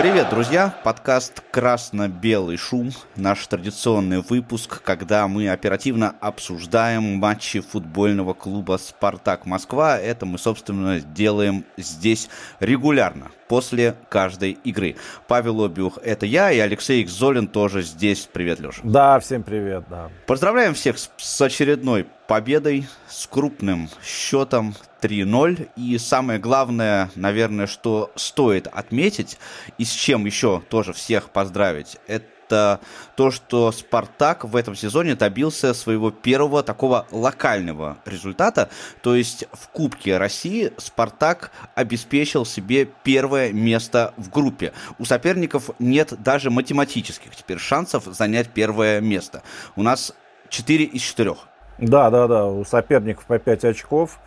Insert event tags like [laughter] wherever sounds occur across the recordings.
Привет, друзья! Подкаст «Красно-белый шум». Наш традиционный выпуск, когда мы оперативно обсуждаем матчи футбольного клуба «Спартак Москва». Это мы, собственно, делаем здесь регулярно, после каждой игры. Павел Обиух – это я, и Алексей Золин тоже здесь. Привет, Леша. Да, всем привет, да. Поздравляем всех с очередной победой, с крупным счетом 3-0. И самое главное, наверное, что стоит отметить, и с чем еще тоже всех поздравить, это то, что Спартак в этом сезоне добился своего первого такого локального результата. То есть в Кубке России Спартак обеспечил себе первое место в группе. У соперников нет даже математических теперь шансов занять первое место. У нас 4 из 4. Да, да, да, у соперников по 5 очков.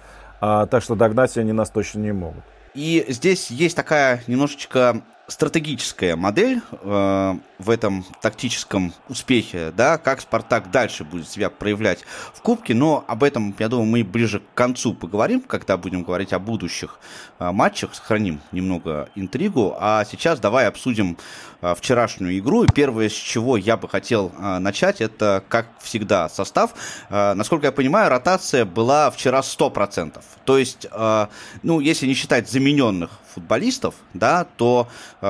А, так что догнать они нас точно не могут. И здесь есть такая немножечко стратегическая модель э, в этом тактическом успехе, да, как Спартак дальше будет себя проявлять в Кубке, но об этом, я думаю, мы ближе к концу поговорим, когда будем говорить о будущих э, матчах, сохраним немного интригу, а сейчас давай обсудим э, вчерашнюю игру, и первое, с чего я бы хотел э, начать, это, как всегда, состав. Насколько я понимаю, ротация была вчера 100%, то есть, ну, если не считать замененных футболистов, да, то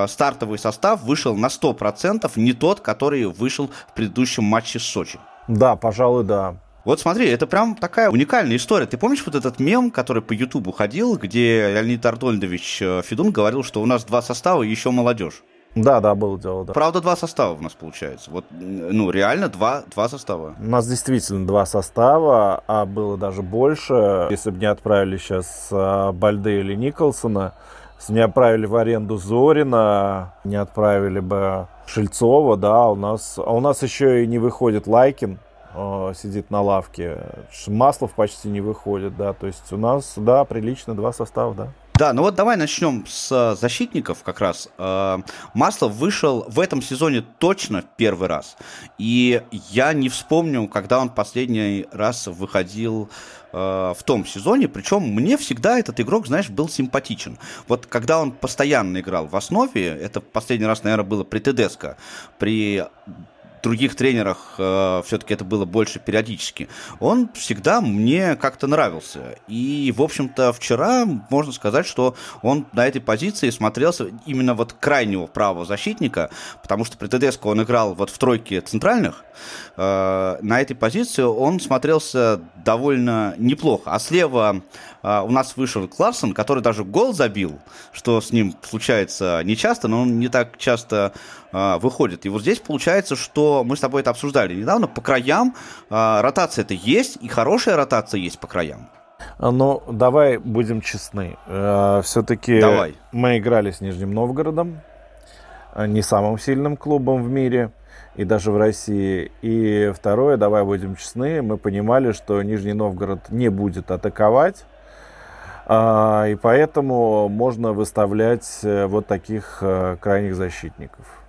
стартовый состав вышел на 100%, не тот, который вышел в предыдущем матче с Сочи. Да, пожалуй, да. Вот смотри, это прям такая уникальная история. Ты помнишь вот этот мем, который по Ютубу ходил, где Леонид Ардольдович э, Федун говорил, что у нас два состава и еще молодежь? Да, да, было дело, да. Правда, два состава у нас получается. Вот, ну, реально два, два состава. У нас действительно два состава, а было даже больше. Если бы не отправили сейчас а, Бальде или Николсона, не отправили в аренду Зорина, не отправили бы Шельцова, да, у нас, а у нас еще и не выходит Лайкин, э, сидит на лавке, Маслов почти не выходит, да, то есть у нас, да, прилично два состава, да. Да, ну вот давай начнем с защитников как раз. Э, Маслов вышел в этом сезоне точно первый раз. И я не вспомню, когда он последний раз выходил э, в том сезоне. Причем мне всегда этот игрок, знаешь, был симпатичен. Вот когда он постоянно играл в основе, это последний раз, наверное, было при Тедеско, при других тренерах э, все-таки это было больше периодически, он всегда мне как-то нравился. И, в общем-то, вчера можно сказать, что он на этой позиции смотрелся именно вот крайнего правого защитника, потому что при ТДСК он играл вот в тройке центральных. Э, на этой позиции он смотрелся довольно неплохо. А слева э, у нас вышел Кларсон, который даже гол забил, что с ним случается нечасто, но он не так часто э, выходит. И вот здесь получается, что мы с тобой это обсуждали недавно, по краям э, ротация это есть, и хорошая ротация есть по краям. А, ну, давай будем честны. Э, все-таки давай. мы играли с Нижним Новгородом, а, не самым сильным клубом в мире и даже в России. И второе, давай будем честны, мы понимали, что Нижний Новгород не будет атаковать, и поэтому можно выставлять э, вот таких э, крайних защитников.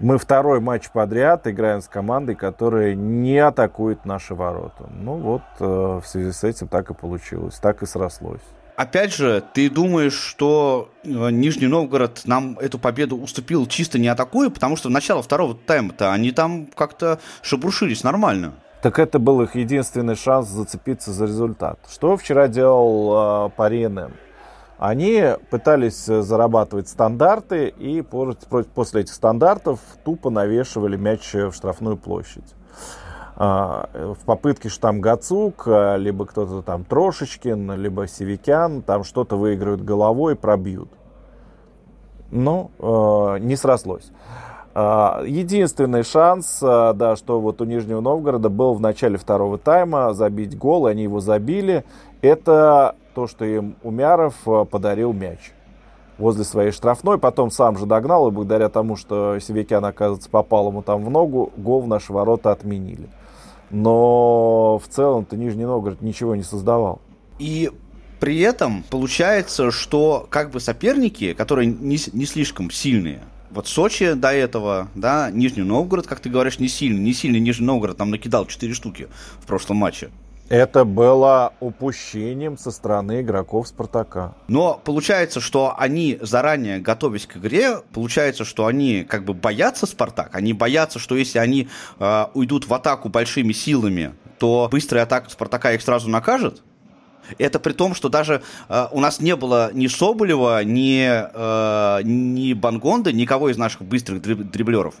Мы второй матч подряд играем с командой, которая не атакует наши ворота. Ну вот, э, в связи с этим так и получилось, так и срослось. Опять же, ты думаешь, что э, Нижний Новгород нам эту победу уступил чисто не атакуя, потому что в начало второго тайма-то они там как-то шебрушились нормально. Так это был их единственный шанс зацепиться за результат. Что вчера делал э, Парены? Они пытались э, зарабатывать стандарты и после этих стандартов тупо навешивали мяч в штрафную площадь. А, в попытке, что там Гацук, а, либо кто-то там Трошечкин, либо Севикян, там что-то выиграют головой, пробьют. Но э, не срослось. А, единственный шанс, да, что вот у Нижнего Новгорода был в начале второго тайма забить гол, и они его забили. Это то, что им Умяров э, подарил мяч возле своей штрафной, потом сам же догнал, и благодаря тому, что Севекян, оказывается, попал ему там в ногу, гол в наши ворота отменили. Но в целом-то Нижний Новгород ничего не создавал. И при этом получается, что как бы соперники, которые не, не слишком сильные, вот Сочи до этого, да, Нижний Новгород, как ты говоришь, не сильный, не сильный Нижний Новгород, там накидал 4 штуки в прошлом матче. Это было упущением со стороны игроков Спартака. Но получается, что они заранее готовясь к игре, получается, что они как бы боятся Спартак. Они боятся, что если они э, уйдут в атаку большими силами, то быстрая атака Спартака их сразу накажет. Это при том, что даже э, у нас не было ни Соболева, ни, э, ни Бангонда, никого из наших быстрых дриб- дриблеров.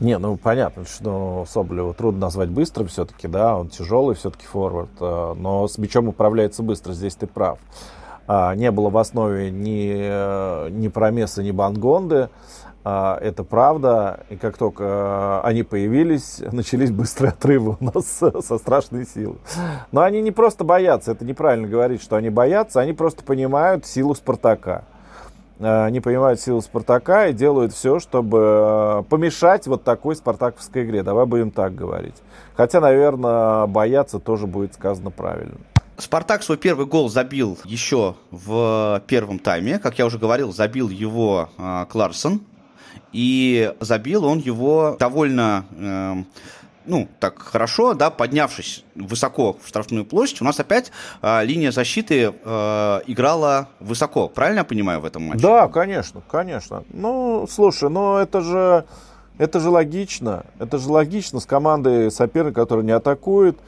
Не, ну понятно, что Соболева трудно назвать быстрым все-таки, да, он тяжелый все-таки форвард, э, но с мячом управляется быстро, здесь ты прав. А, не было в основе ни, э, ни Промеса, ни Бангонды, а, это правда, и как только э, они появились, [laughs] начались быстрые отрывы у нас со страшной силой. Но они не просто боятся, это неправильно говорить, что они боятся, они просто понимают силу Спартака. Э, не понимают силу Спартака и делают все, чтобы э, помешать вот такой спартаковской игре. Давай будем так говорить. Хотя, наверное, бояться тоже будет сказано правильно. Спартак свой первый гол забил еще в первом тайме. Как я уже говорил, забил его э, Кларсон. И забил он его довольно э, ну, так хорошо, да, поднявшись высоко в штрафную площадь, у нас опять э, линия защиты э, играла высоко. Правильно я понимаю в этом матче? Да, конечно, конечно. Ну, слушай, ну это же, это же логично. Это же логично с командой соперника, который не атакует.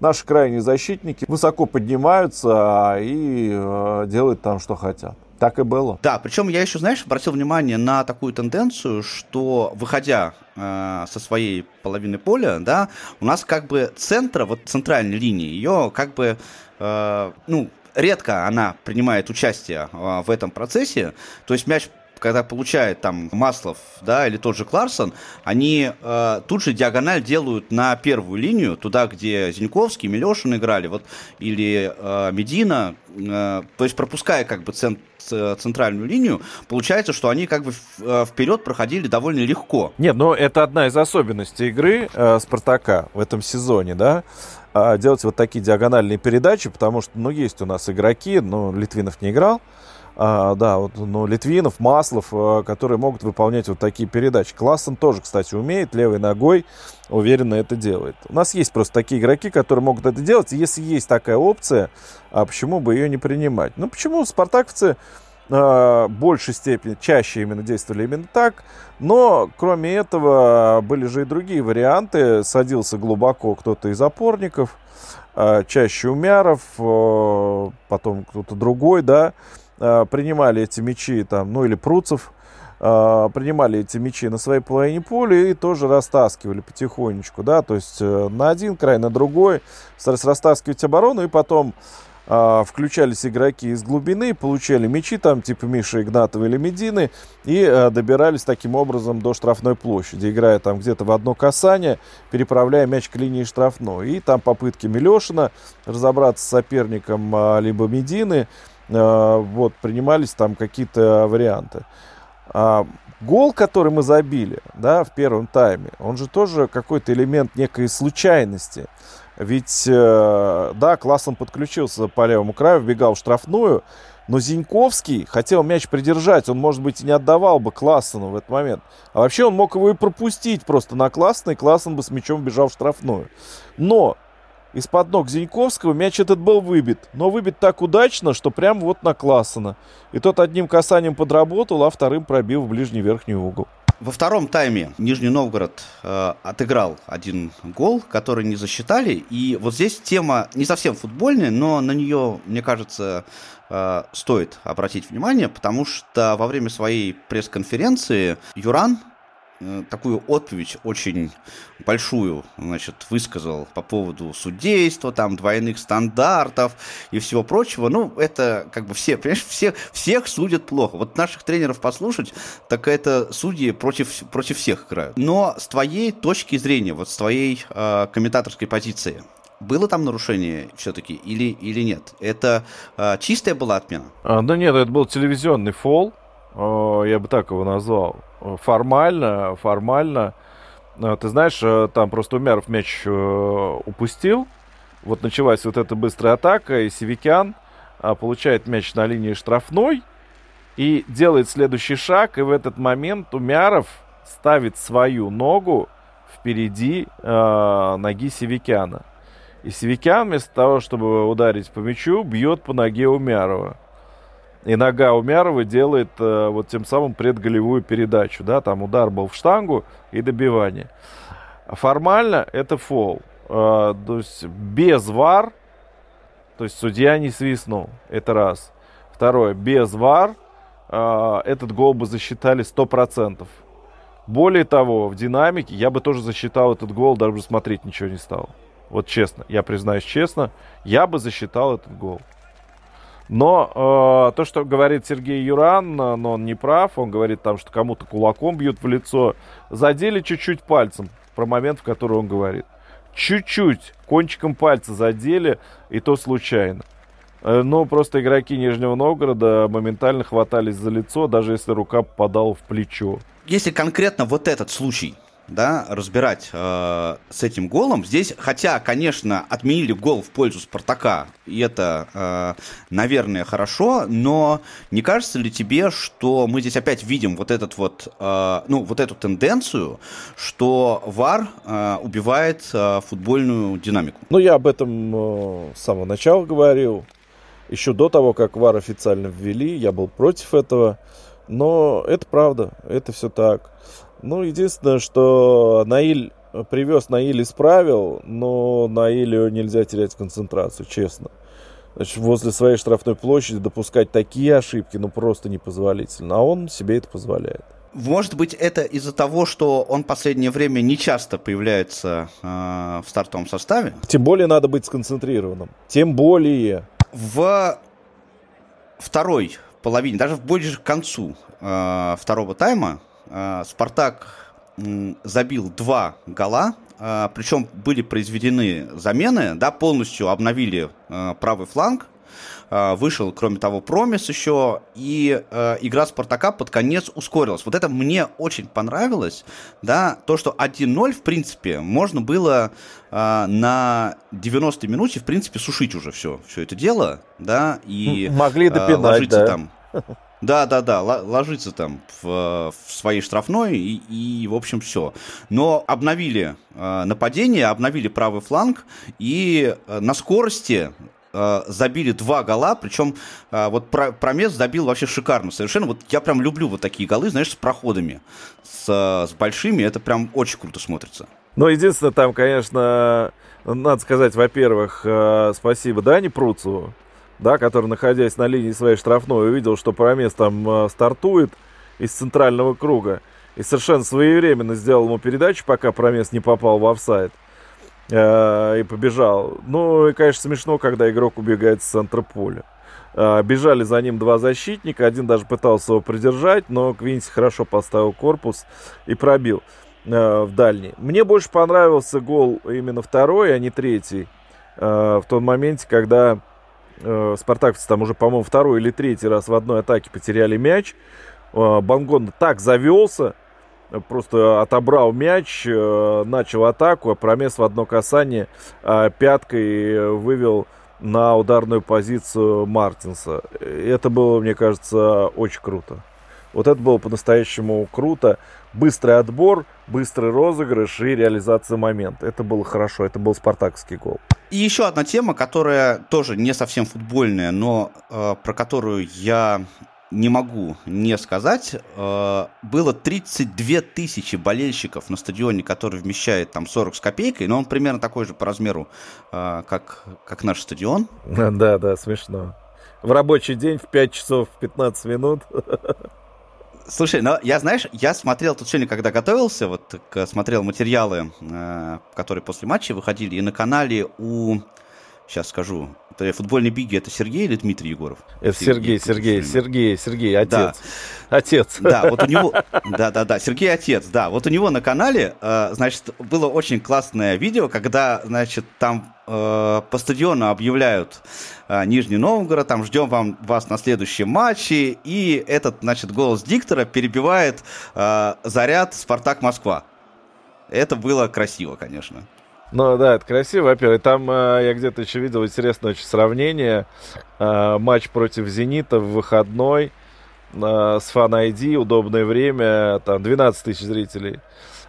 Наши крайние защитники высоко поднимаются и э, делают там, что хотят. Так и было. Да, причем я еще, знаешь, обратил внимание на такую тенденцию, что выходя э, со своей половины поля, да, у нас как бы центра, вот центральной линии, ее как бы, э, ну, редко она принимает участие э, в этом процессе. То есть мяч когда получает там Маслов, да, или тот же Кларсон, они э, тут же диагональ делают на первую линию, туда, где Зиньковский, Милешин играли, вот, или э, Медина, э, то есть пропуская как бы цент, центральную линию, получается, что они как бы э, вперед проходили довольно легко. Нет, но это одна из особенностей игры э, Спартака в этом сезоне, да, а, делать вот такие диагональные передачи, потому что, ну, есть у нас игроки, но Литвинов не играл, а, да, вот, ну, Литвинов, Маслов, а, которые могут выполнять вот такие передачи. Классен тоже, кстати, умеет, левой ногой уверенно это делает. У нас есть просто такие игроки, которые могут это делать. Если есть такая опция, а почему бы ее не принимать? Ну, почему спартаковцы в большей степени, чаще именно действовали именно так. Но, кроме этого, были же и другие варианты. Садился глубоко кто-то из опорников, чаще Умяров, потом кто-то другой, да. Э, принимали эти мячи, там, ну или Пруцев, э, принимали эти мячи на своей половине поля и тоже растаскивали потихонечку, да, то есть э, на один край, на другой, растаскивать оборону, и потом включались игроки из глубины, получали мячи там типа Миши Игнатова или Медины и добирались таким образом до штрафной площади, играя там где-то в одно касание, переправляя мяч к линии штрафной. И там попытки Милешина разобраться с соперником либо Медины, вот, принимались там какие-то варианты. А, гол, который мы забили, да, в первом тайме, он же тоже какой-то элемент некой случайности. Ведь, э, да, классом подключился по левому краю, вбегал в штрафную, но Зиньковский хотел мяч придержать, он, может быть, и не отдавал бы Классону в этот момент. А вообще он мог его и пропустить просто на Классона, и Классон бы с мячом бежал в штрафную. Но из-под ног Зиньковского мяч этот был выбит, но выбит так удачно, что прям вот на Классена. И тот одним касанием подработал, а вторым пробил в ближний верхний угол. Во втором тайме Нижний Новгород э, отыграл один гол, который не засчитали. И вот здесь тема не совсем футбольная, но на нее, мне кажется, э, стоит обратить внимание, потому что во время своей пресс-конференции Юран такую отповедь очень большую, значит, высказал по поводу судейства, там, двойных стандартов и всего прочего. Ну, это как бы все, понимаешь, все, всех судят плохо. Вот наших тренеров послушать, так это судьи против, против всех играют. Но с твоей точки зрения, вот с твоей э, комментаторской позиции, было там нарушение все-таки или, или нет? Это э, чистая была отмена? А, да нет, это был телевизионный фол, э, я бы так его назвал формально, формально, э, ты знаешь, э, там просто Умяров мяч э, упустил. Вот началась вот эта быстрая атака, и Севикян получает мяч на линии штрафной и делает следующий шаг, и в этот момент Умяров ставит свою ногу впереди э, ноги Севикяна. И Севикян вместо того, чтобы ударить по мячу, бьет по ноге Умярова. И нога Умярова делает э, вот тем самым предголевую передачу. Да? Там удар был в штангу и добивание. Формально это фол. Э, то есть без вар, то есть судья не свистнул. Это раз. Второе. Без вар э, этот гол бы засчитали 100%. Более того, в динамике я бы тоже засчитал этот гол, даже смотреть ничего не стал. Вот честно, я признаюсь честно, я бы засчитал этот гол. Но э, то, что говорит Сергей Юран, но он не прав, он говорит там, что кому-то кулаком бьют в лицо, задели чуть-чуть пальцем про момент, в который он говорит. Чуть-чуть, кончиком пальца задели, и то случайно. Э, но просто игроки Нижнего Новгорода моментально хватались за лицо, даже если рука попадала в плечо. Если конкретно вот этот случай, да, разбирать э, с этим голом. Здесь, хотя, конечно, отменили гол в пользу Спартака, и это, э, наверное, хорошо, но не кажется ли тебе, что мы здесь опять видим вот этот вот, э, ну, вот эту тенденцию, что ВАР э, убивает э, футбольную динамику? Ну, я об этом э, с самого начала говорил. Еще до того, как ВАР официально ввели, я был против этого. Но это правда, это все так. Ну, единственное, что Наиль привез Наиль исправил, но Наилю нельзя терять концентрацию, честно. Значит, возле своей штрафной площади допускать такие ошибки, ну, просто непозволительно. А он себе это позволяет. Может быть, это из-за того, что он в последнее время не часто появляется э, в стартовом составе? Тем более надо быть сконцентрированным. Тем более. В второй половине, даже ближе к концу э, второго тайма, Э, Спартак забил два гола, э, причем были произведены замены, да, полностью обновили э, правый фланг, вышел, кроме того, Промис еще, и э, игра Спартака под конец ускорилась. Вот это мне очень понравилось, да, то, что 1-0, в принципе, можно было э, на 90 минуте, в принципе, сушить уже все, все это дело, да, и... Могли допинать, э, ложиться да. там. [laughs] Да, да, да, ложится там в, в своей штрафной и, и, в общем, все. Но обновили э, нападение, обновили правый фланг и э, на скорости э, забили два гола, причем э, вот про, Промес забил вообще шикарно совершенно. Вот я прям люблю вот такие голы, знаешь, с проходами, с, с большими, это прям очень круто смотрится. Ну, единственное, там, конечно, надо сказать, во-первых, э, спасибо Дане Пруцу, да, который, находясь на линии своей штрафной, увидел, что Промес там э, стартует из центрального круга. И совершенно своевременно сделал ему передачу, пока Промес не попал в офсайд. Э, и побежал. Ну, и, конечно, смешно, когда игрок убегает с центра поля. Э, бежали за ним два защитника. Один даже пытался его придержать, но Квинси хорошо поставил корпус и пробил э, в дальний. Мне больше понравился гол именно второй, а не третий. Э, в том моменте, когда э, спартаковцы там уже, по-моему, второй или третий раз в одной атаке потеряли мяч. Э, Бангон так завелся, просто отобрал мяч, э, начал атаку, а промес в одно касание э, пяткой вывел на ударную позицию Мартинса. Это было, мне кажется, очень круто. Вот это было по-настоящему круто. Быстрый отбор, быстрый розыгрыш и реализация момента. Это было хорошо, это был спартакский гол. И еще одна тема, которая тоже не совсем футбольная, но э, про которую я не могу не сказать. Э, было 32 тысячи болельщиков на стадионе, который вмещает там 40 с копейкой, но он примерно такой же по размеру, э, как, как наш стадион. [laughs] Да, да, смешно. В рабочий день в 5 часов 15 минут. [laughs] Слушай, ну я, знаешь, я смотрел тут сегодня, когда готовился, вот смотрел материалы, э, которые после матча выходили, и на канале у, сейчас скажу, это футбольный биги, это Сергей или Дмитрий Егоров? Это Сергей, Сергей, Сергей, Сергей, Сергей отец. Да. Отец. Да, вот у него, да, да, да, Сергей отец, да, вот у него на канале, э, значит, было очень классное видео, когда, значит, там э, по стадиону объявляют э, Нижний Новгород, там ждем вам, вас на следующем матче, и этот, значит, голос диктора перебивает заряд Спартак Москва. Это было красиво, конечно. Ну да, это красиво, во-первых. Там э, я где-то еще видел интересное очень сравнение. Э, матч против «Зенита» в выходной э, с фан ID, удобное время, там 12 тысяч зрителей.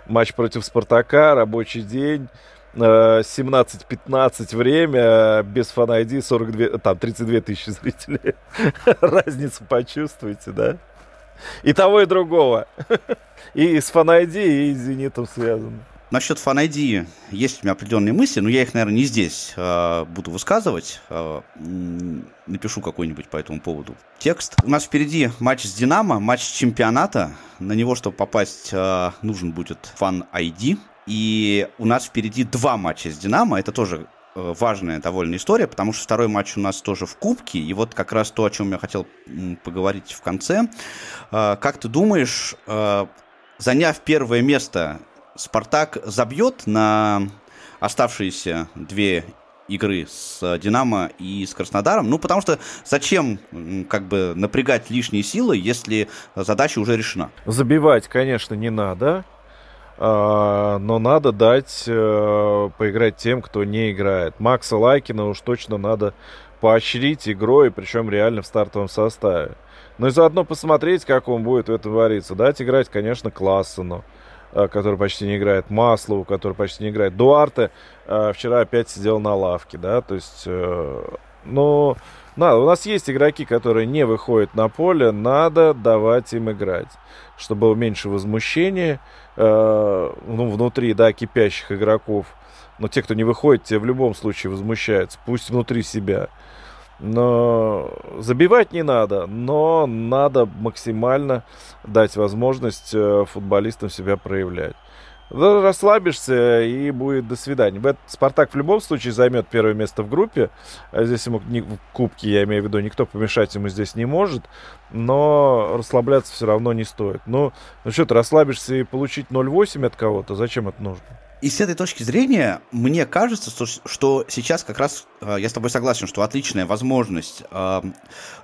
Матч против «Спартака», рабочий день, 17-15 время, без фан 42, там 32 тысячи зрителей. [laughs] Разницу почувствуете, да? И того, и другого. [laughs] И с фан и с Зенитом связано. Насчет Fan ID есть у меня определенные мысли, но я их, наверное, не здесь э, буду высказывать. Э, напишу какой-нибудь по этому поводу текст. У нас впереди матч с Динамо, матч чемпионата. На него, чтобы попасть, э, нужен будет Fan ID. И у нас впереди два матча с Динамо. Это тоже э, важная довольно история, потому что второй матч у нас тоже в Кубке. И вот как раз то, о чем я хотел поговорить в конце. Как ты думаешь, заняв первое место Спартак забьет на оставшиеся две игры с Динамо и с Краснодаром. Ну, потому что зачем как бы напрягать лишние силы, если задача уже решена? Забивать, конечно, не надо. А, но надо дать э, поиграть тем, кто не играет. Макса Лайкина уж точно надо поощрить игрой, причем реально в стартовом составе. Ну и заодно посмотреть, как он будет в этом вариться. Дать играть, конечно, Классену. Э, который почти не играет, Маслову, который почти не играет, Дуарте э, вчера опять сидел на лавке, да, то есть, э, ну, надо, у нас есть игроки, которые не выходят на поле, надо давать им играть, чтобы было меньше возмущения, ну, внутри, да, кипящих игроков, но те, кто не выходит, те в любом случае возмущаются, пусть внутри себя. Но забивать не надо, но надо максимально дать возможность э, футболистам себя проявлять. Расслабишься и будет до свидания. Спартак в любом случае займет первое место в группе. А здесь ему в кубке, я имею в виду, никто помешать ему здесь не может. Но расслабляться все равно не стоит. Ну, ну что ты расслабишься и получить 0,8 от кого-то, зачем это нужно? И с этой точки зрения, мне кажется, что, что сейчас как раз э, я с тобой согласен, что отличная возможность э,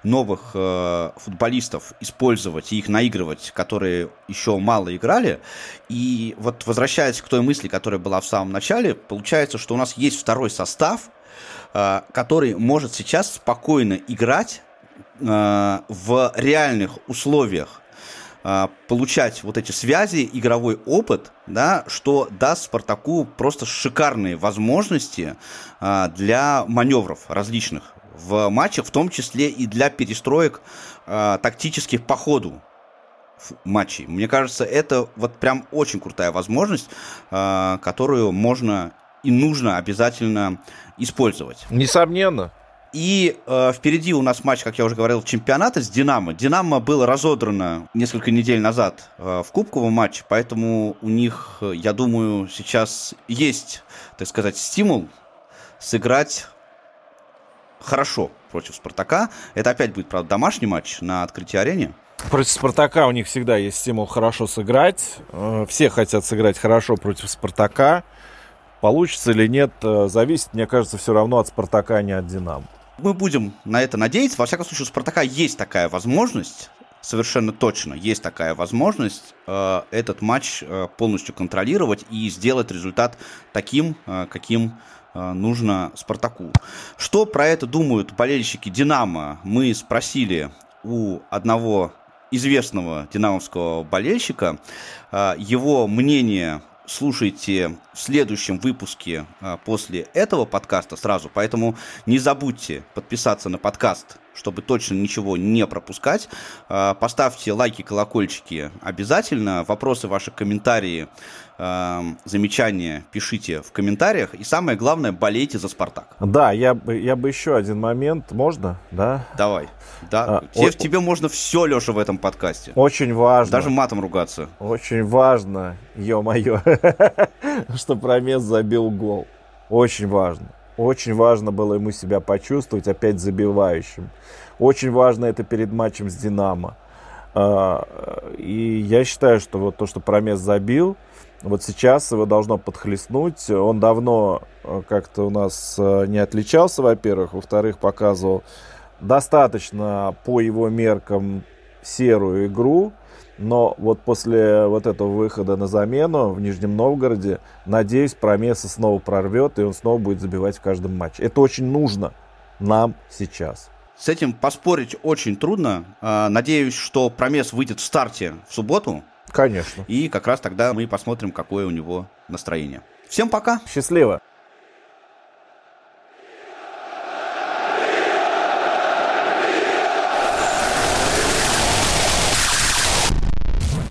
новых э, футболистов использовать и их наигрывать, которые еще мало играли. И вот возвращаясь к той мысли, которая была в самом начале, получается, что у нас есть второй состав, э, который может сейчас спокойно играть в реальных условиях получать вот эти связи, игровой опыт, да, что даст Спартаку просто шикарные возможности а, для маневров различных в матчах, в том числе и для перестроек а, тактических по ходу матчей. Мне кажется, это вот прям очень крутая возможность, которую можно и нужно обязательно использовать. Несомненно. И э, впереди у нас матч, как я уже говорил, чемпионата с Динамо. Динамо было разодрано несколько недель назад э, в кубковом матче, поэтому у них, э, я думаю, сейчас есть, так сказать, стимул сыграть хорошо против Спартака. Это опять будет, правда, домашний матч на открытии арене. Против Спартака у них всегда есть стимул хорошо сыграть. Э, все хотят сыграть хорошо против Спартака. Получится или нет, э, зависит, мне кажется, все равно от Спартака, а не от Динамо. Мы будем на это надеяться. Во всяком случае, у Спартака есть такая возможность. Совершенно точно есть такая возможность э, этот матч э, полностью контролировать и сделать результат таким, э, каким э, нужно Спартаку. Что про это думают болельщики Динамо? Мы спросили у одного известного динамовского болельщика. Э, его мнение слушайте в следующем выпуске а, после этого подкаста сразу. Поэтому не забудьте подписаться на подкаст, чтобы точно ничего не пропускать. А, поставьте лайки, колокольчики обязательно. Вопросы, ваши комментарии замечания пишите в комментариях. И самое главное, болейте за «Спартак». Да, я бы, я бы еще один момент, можно? Да? Давай. Да. А, тебе, о... тебе можно все, Леша, в этом подкасте. Очень важно. Даже матом ругаться. Очень важно, ё-моё, [laughs] что Промес забил гол. Очень важно. Очень важно было ему себя почувствовать опять забивающим. Очень важно это перед матчем с «Динамо». А, и я считаю, что вот то, что Промес забил, вот сейчас его должно подхлестнуть. Он давно э, как-то у нас э, не отличался, во-первых. Во-вторых, показывал достаточно по его меркам серую игру. Но вот после вот этого выхода на замену в Нижнем Новгороде, надеюсь, Промеса снова прорвет, и он снова будет забивать в каждом матче. Это очень нужно нам сейчас. С этим поспорить очень трудно. А, надеюсь, что Промес выйдет в старте в субботу, Конечно. И как раз тогда мы посмотрим, какое у него настроение. Всем пока. Счастливо.